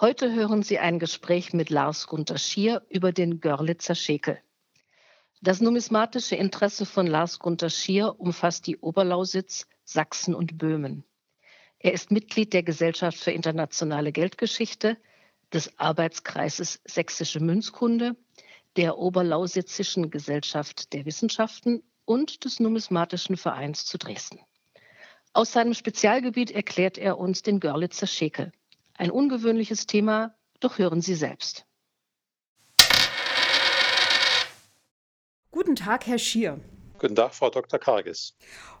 Heute hören Sie ein Gespräch mit Lars Gunther Schier über den Görlitzer Schekel. Das numismatische Interesse von Lars Gunther Schier umfasst die Oberlausitz, Sachsen und Böhmen. Er ist Mitglied der Gesellschaft für internationale Geldgeschichte, des Arbeitskreises Sächsische Münzkunde, der Oberlausitzischen Gesellschaft der Wissenschaften und des Numismatischen Vereins zu Dresden. Aus seinem Spezialgebiet erklärt er uns den Görlitzer Schekel. Ein ungewöhnliches Thema, doch hören Sie selbst. Guten Tag, Herr Schier. Guten Tag, Frau Dr. Karges.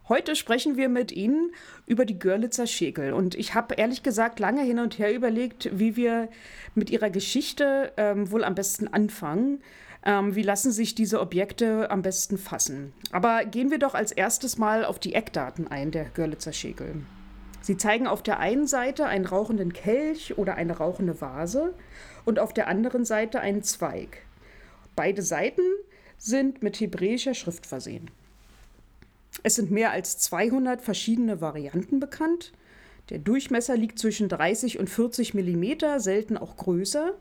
Heute sprechen wir mit Ihnen über die Görlitzer Schäkel. Und ich habe ehrlich gesagt lange hin und her überlegt, wie wir mit Ihrer Geschichte ähm, wohl am besten anfangen. Ähm, wie lassen sich diese Objekte am besten fassen? Aber gehen wir doch als erstes mal auf die Eckdaten ein der Görlitzer Schäkel. Sie zeigen auf der einen Seite einen rauchenden Kelch oder eine rauchende Vase und auf der anderen Seite einen Zweig. Beide Seiten sind mit hebräischer Schrift versehen. Es sind mehr als 200 verschiedene Varianten bekannt. Der Durchmesser liegt zwischen 30 und 40 Millimeter, selten auch größer.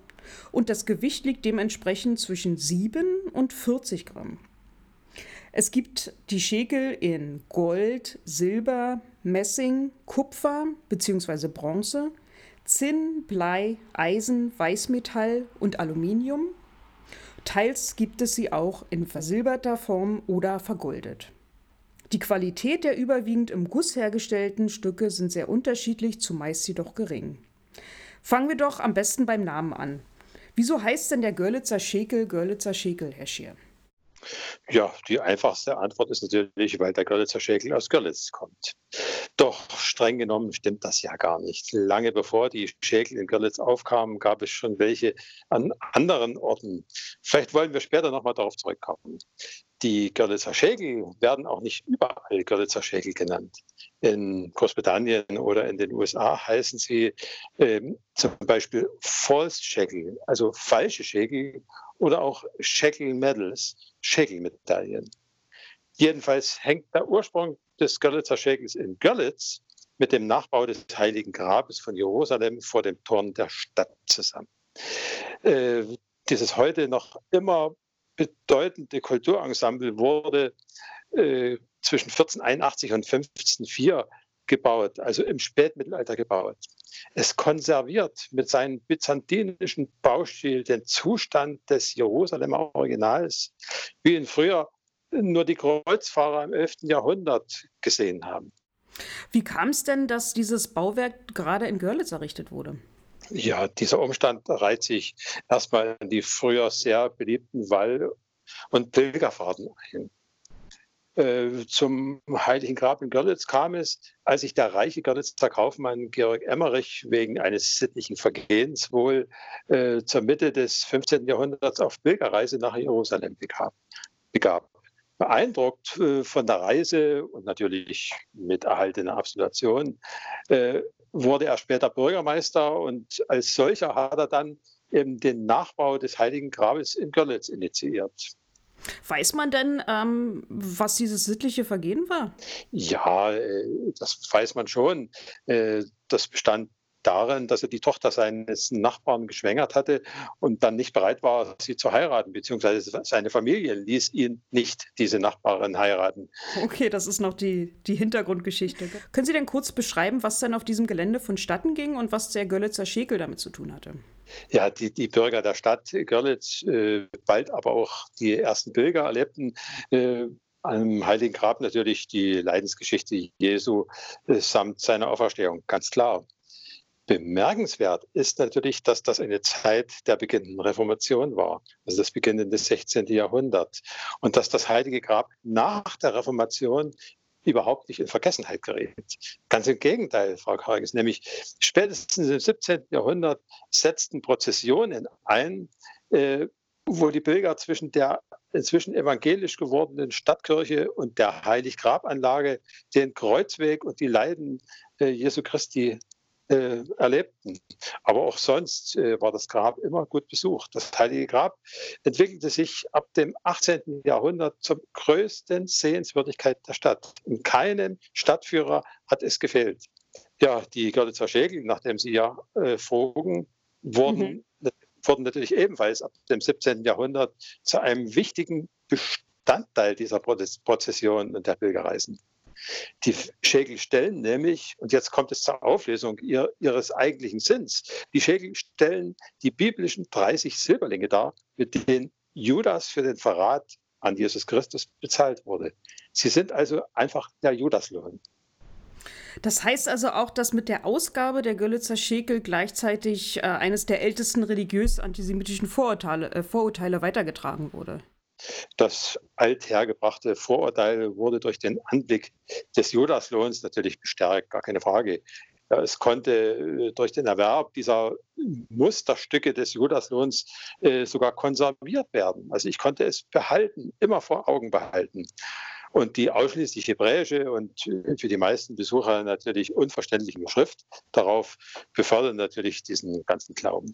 Und das Gewicht liegt dementsprechend zwischen 7 und 40 Gramm. Es gibt die Schekel in Gold, Silber, Messing, Kupfer bzw. Bronze, Zinn, Blei, Eisen, Weißmetall und Aluminium. Teils gibt es sie auch in versilberter Form oder vergoldet. Die Qualität der überwiegend im Guss hergestellten Stücke sind sehr unterschiedlich, zumeist jedoch gering. Fangen wir doch am besten beim Namen an. Wieso heißt denn der Görlitzer Schekel Görlitzer Schekel, Herr Schier? Ja, die einfachste Antwort ist natürlich, weil der Görlitzer Schäkel aus Görlitz kommt. Doch streng genommen stimmt das ja gar nicht. Lange bevor die Schäkel in Görlitz aufkamen, gab es schon welche an anderen Orten. Vielleicht wollen wir später nochmal darauf zurückkommen. Die Görlitzer Schäkel werden auch nicht überall Görlitzer Schäkel genannt. In Großbritannien oder in den USA heißen sie ähm, zum Beispiel False Schäkel, also falsche Schäkel oder auch Shekel Medals, Shekel-Medaillen. Jedenfalls hängt der Ursprung des Görlitzer Schäkels in Görlitz mit dem Nachbau des Heiligen Grabes von Jerusalem vor dem Toren der Stadt zusammen. Äh, dieses heute noch immer bedeutende Kulturensemble wurde äh, zwischen 1481 und 1504 gebaut, also im Spätmittelalter gebaut. Es konserviert mit seinem byzantinischen Baustil den Zustand des Jerusalemer Originals, wie ihn früher nur die Kreuzfahrer im 11. Jahrhundert gesehen haben. Wie kam es denn, dass dieses Bauwerk gerade in Görlitz errichtet wurde? Ja, dieser Umstand reiht sich erstmal in die früher sehr beliebten Wall- und Pilgerfahrten ein. Äh, zum Heiligen Grab in Görlitz kam es, als sich der reiche Görlitzer Kaufmann Georg Emmerich wegen eines sittlichen Vergehens wohl äh, zur Mitte des 15. Jahrhunderts auf Pilgerreise nach Jerusalem begab. begab. Beeindruckt äh, von der Reise und natürlich mit erhaltener Absolution äh, wurde er später Bürgermeister und als solcher hat er dann eben den Nachbau des Heiligen Grabes in Görlitz initiiert. Weiß man denn, ähm, was dieses sittliche Vergehen war? Ja, äh, das weiß man schon. Äh, das bestand darin, dass er die Tochter seines Nachbarn geschwängert hatte und dann nicht bereit war, sie zu heiraten, beziehungsweise seine Familie ließ ihn nicht diese Nachbarin heiraten. Okay, das ist noch die, die Hintergrundgeschichte. Können Sie denn kurz beschreiben, was dann auf diesem Gelände vonstatten ging und was der Görlitzer Schekel damit zu tun hatte? ja, die, die Bürger der Stadt Görlitz, äh, bald aber auch die ersten Pilger erlebten äh, am Heiligen Grab natürlich die Leidensgeschichte Jesu äh, samt seiner Auferstehung, ganz klar. Bemerkenswert ist natürlich, dass das eine Zeit der beginnenden Reformation war, also das beginnende 16. Jahrhundert. Und dass das Heilige Grab nach der Reformation überhaupt nicht in Vergessenheit gerät. Ganz im Gegenteil, Frau Karges, nämlich spätestens im 17. Jahrhundert setzten Prozessionen ein, äh, wo die Pilger zwischen der inzwischen evangelisch gewordenen Stadtkirche und der Heiliggrabanlage den Kreuzweg und die Leiden äh, Jesu Christi äh, erlebten. Aber auch sonst äh, war das Grab immer gut besucht. Das Heilige Grab entwickelte sich ab dem 18. Jahrhundert zur größten Sehenswürdigkeit der Stadt. In keinem Stadtführer hat es gefehlt. Ja, die Görlitzer Schägel, nachdem Sie ja äh, frugen, wurden, mhm. wurden natürlich ebenfalls ab dem 17. Jahrhundert zu einem wichtigen Bestandteil dieser Prozession und der Pilgerreisen. Die Schäkel stellen nämlich, und jetzt kommt es zur Auflösung ihr, ihres eigentlichen Sinns, die Schäkel stellen die biblischen 30 Silberlinge dar, mit denen Judas für den Verrat an Jesus Christus bezahlt wurde. Sie sind also einfach der Judaslohn. Das heißt also auch, dass mit der Ausgabe der Görlitzer Schäkel gleichzeitig äh, eines der ältesten religiös-antisemitischen Vorurteile, äh, Vorurteile weitergetragen wurde. Das althergebrachte Vorurteil wurde durch den Anblick des Judaslohns natürlich bestärkt, gar keine Frage. Es konnte äh, durch den Erwerb dieser Musterstücke des Judaslohns äh, sogar konserviert werden. Also ich konnte es behalten, immer vor Augen behalten. Und die ausschließlich hebräische und für die meisten Besucher natürlich unverständliche Schrift darauf befördern natürlich diesen ganzen Glauben.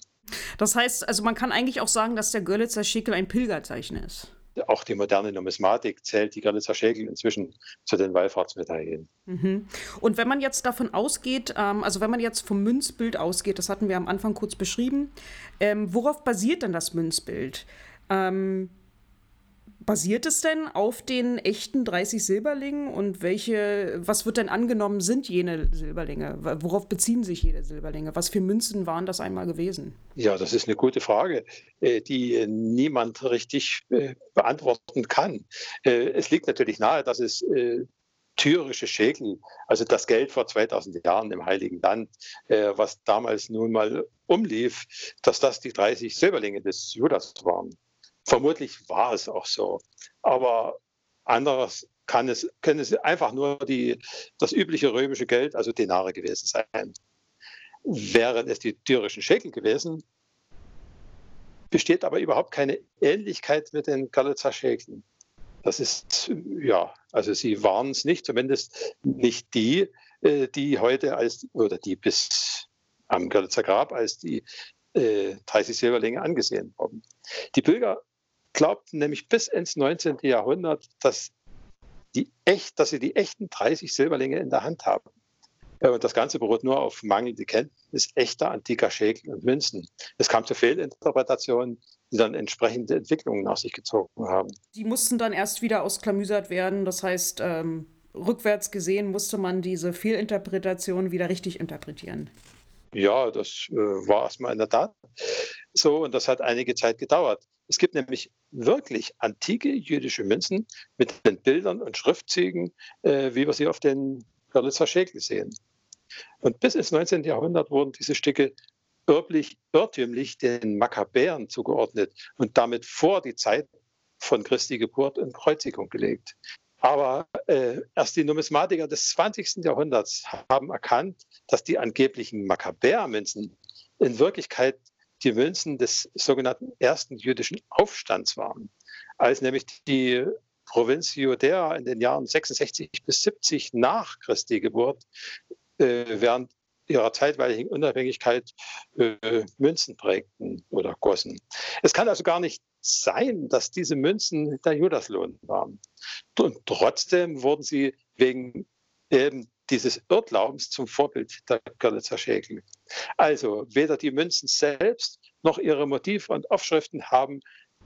Das heißt, also man kann eigentlich auch sagen, dass der Görlitzer Schickel ein Pilgerzeichen ist auch die moderne Numismatik zählt die Görlitzer Schäkel inzwischen zu den Wallfahrtsmedaillen. Mhm. Und wenn man jetzt davon ausgeht, ähm, also wenn man jetzt vom Münzbild ausgeht, das hatten wir am Anfang kurz beschrieben, ähm, worauf basiert denn das Münzbild? Ähm, Basiert es denn auf den echten 30 Silberlingen und welche, was wird denn angenommen, sind jene Silberlinge? Worauf beziehen sich jene Silberlinge? Was für Münzen waren das einmal gewesen? Ja, das ist eine gute Frage, äh, die niemand richtig äh, beantworten kann. Äh, es liegt natürlich nahe, dass es tyrische Schäkel, also das Geld vor 2000 Jahren im Heiligen Land, was damals nun mal umlief, dass das die 30 Silberlinge des Judas waren. Vermutlich war es auch so. Aber anderes kann es, können es einfach nur die, das übliche römische Geld, also Denare gewesen sein. Wären es die tyrischen Schekel gewesen, besteht aber überhaupt keine Ähnlichkeit mit den Galitzer Schäkeln. Das ist, ja, also sie waren es nicht, zumindest nicht die, äh, die heute als, oder die bis am Görlitzer Grab als die äh, 30 Silberlinge angesehen wurden. Die Pilger glaubten nämlich bis ins 19. Jahrhundert, dass, die echt, dass sie die echten 30 Silberlinge in der Hand haben. Und das Ganze beruht nur auf mangelnde Kenntnis echter antiker Schäkel und Münzen. Es kam zu Fehlinterpretationen, die dann entsprechende Entwicklungen nach sich gezogen haben. Die mussten dann erst wieder ausklamüsert werden. Das heißt, ähm, rückwärts gesehen musste man diese Fehlinterpretation wieder richtig interpretieren. Ja, das äh, war erstmal in der Tat so und das hat einige Zeit gedauert. Es gibt nämlich wirklich antike jüdische Münzen mit den Bildern und Schriftzügen, äh, wie wir sie auf den Görlitzer Schäkel sehen. Und bis ins 19. Jahrhundert wurden diese Stücke irrtümlich, irrtümlich den Makkabäern zugeordnet und damit vor die Zeit von Christi Geburt und Kreuzigung gelegt. Aber äh, erst die Numismatiker des 20. Jahrhunderts haben erkannt, dass die angeblichen Makkabäermünzen in Wirklichkeit die Münzen des sogenannten ersten jüdischen Aufstands waren, als nämlich die Provinz Judäa in den Jahren 66 bis 70 nach Christi Geburt äh, während ihrer zeitweiligen Unabhängigkeit äh, Münzen prägten oder gossen. Es kann also gar nicht sein, dass diese Münzen der Judaslohn waren. Und trotzdem wurden sie wegen eben dieses Irrglaubens zum Vorbild der Görlitzer Schäkel. Also weder die Münzen selbst noch ihre Motive und Aufschriften haben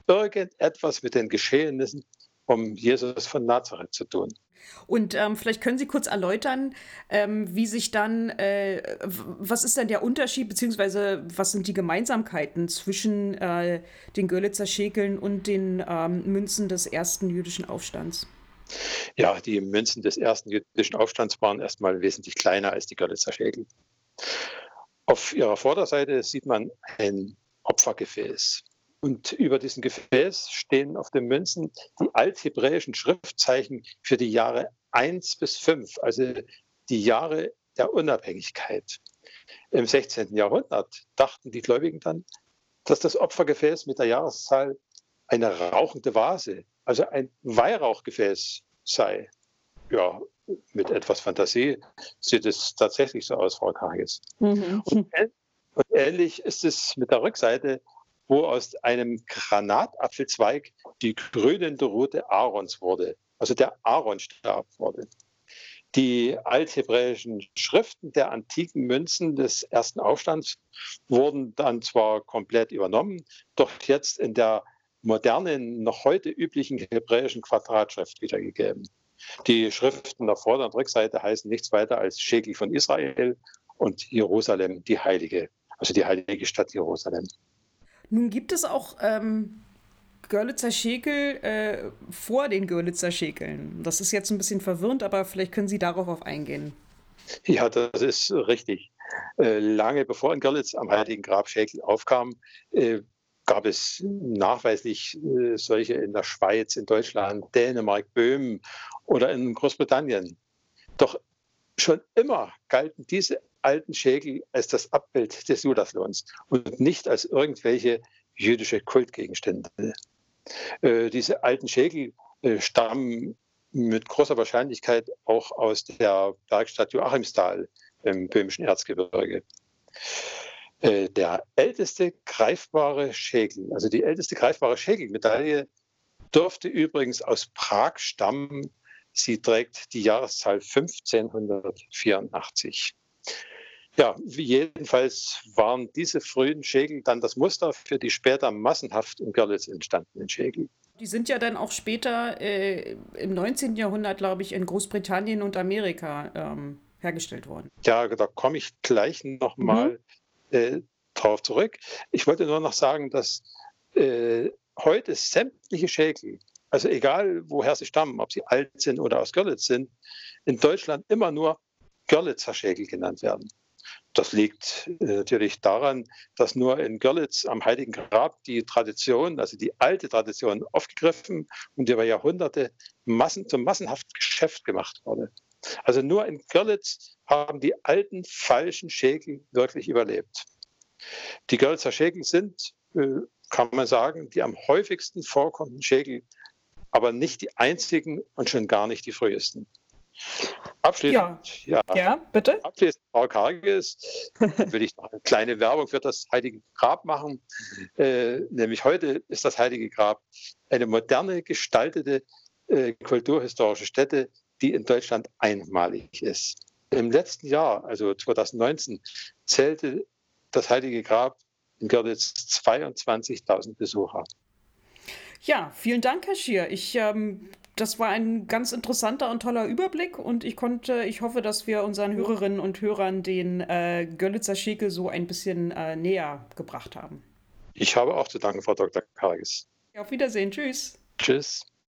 irgendetwas mit den Geschehnissen um Jesus von Nazareth zu tun. Und ähm, vielleicht können Sie kurz erläutern, ähm, wie sich dann, äh, was ist denn der Unterschied, beziehungsweise was sind die Gemeinsamkeiten zwischen äh, den Görlitzer Schäkeln und den ähm, Münzen des ersten jüdischen Aufstands? Ja, die Münzen des ersten jüdischen Aufstands waren erstmal wesentlich kleiner als die Görlitzer Schäkel. Auf ihrer Vorderseite sieht man ein Opfergefäß. Und über diesem Gefäß stehen auf den Münzen die althebräischen Schriftzeichen für die Jahre 1 bis 5, also die Jahre der Unabhängigkeit. Im 16. Jahrhundert dachten die Gläubigen dann, dass das Opfergefäß mit der Jahreszahl eine rauchende Vase also ein Weihrauchgefäß sei. Ja, mit etwas Fantasie sieht es tatsächlich so aus, Frau Kages. Mhm. Und, und ähnlich ist es mit der Rückseite, wo aus einem Granatapfelzweig die grünende Rute Aarons wurde, also der Aaronstab wurde. Die althebräischen Schriften der antiken Münzen des ersten Aufstands wurden dann zwar komplett übernommen, doch jetzt in der modernen, noch heute üblichen hebräischen Quadratschrift wiedergegeben. Die Schriften der Vorder- und Rückseite heißen nichts weiter als Schäkel von Israel und Jerusalem, die heilige, also die heilige Stadt Jerusalem. Nun gibt es auch ähm, Görlitzer Schäkel äh, vor den Görlitzer Schäkeln. Das ist jetzt ein bisschen verwirrend, aber vielleicht können Sie darauf eingehen. Ja, das ist richtig. Äh, lange bevor in Görlitz am Heiligen Grab Schäkel aufkam, äh, gab es nachweislich äh, solche in der Schweiz, in Deutschland, Dänemark, Böhmen oder in Großbritannien. Doch schon immer galten diese alten Schäkel als das Abbild des Judaslohns und nicht als irgendwelche jüdische Kultgegenstände. Äh, diese alten Schäkel äh, stammen mit großer Wahrscheinlichkeit auch aus der Bergstadt Joachimsthal im böhmischen Erzgebirge. Äh, der älteste greifbare Schäkel, also die älteste greifbare Schäkelmedaille, dürfte übrigens aus Prag stammen. Sie trägt die Jahreszahl 1584. Ja, jedenfalls waren diese frühen Schäkel dann das Muster für die später massenhaft in Görlitz entstandenen Schäkel. Die sind ja dann auch später äh, im 19. Jahrhundert, glaube ich, in Großbritannien und Amerika ähm, hergestellt worden. Ja, da komme ich gleich nochmal mhm äh, darauf zurück. Ich wollte nur noch sagen, dass äh, heute sämtliche Schäkel, also egal woher sie stammen, ob sie alt sind oder aus Görlitz sind, in Deutschland immer nur Görlitzer Schäkel genannt werden. Das liegt äh, natürlich daran, dass nur in Görlitz am Heiligen Grab die Tradition, also die alte Tradition, aufgegriffen und über Jahrhunderte Massen, zum massenhaften Geschäft gemacht wurde. Also nur in Görlitz haben die alten falschen Schäkel wirklich überlebt. Die Görlitzer Schäkel sind, äh, kann man sagen, die am häufigsten vorkommenden Schäkel, aber nicht die einzigen und schon gar nicht die frühesten. Abschließend, ja, ja, ja bitte. Abschließend, Frau Karges, will ich noch eine kleine Werbung für das Heilige Grab machen. Äh, nämlich heute ist das Heilige Grab eine moderne gestaltete äh, kulturhistorische Stätte, die in Deutschland einmalig ist. Im letzten Jahr, also 2019, zählte das Heilige Grab in Görlitz 22.000 Besucher. Ja, vielen Dank, Herr Schier. Ich, ähm, das war ein ganz interessanter und toller Überblick und ich konnte, ich hoffe, dass wir unseren Hörerinnen und Hörern den äh, Görlitzer Schäkel so ein bisschen äh, näher gebracht haben. Ich habe auch zu danken, Frau Dr. Karges. Auf Wiedersehen. Tschüss. Tschüss.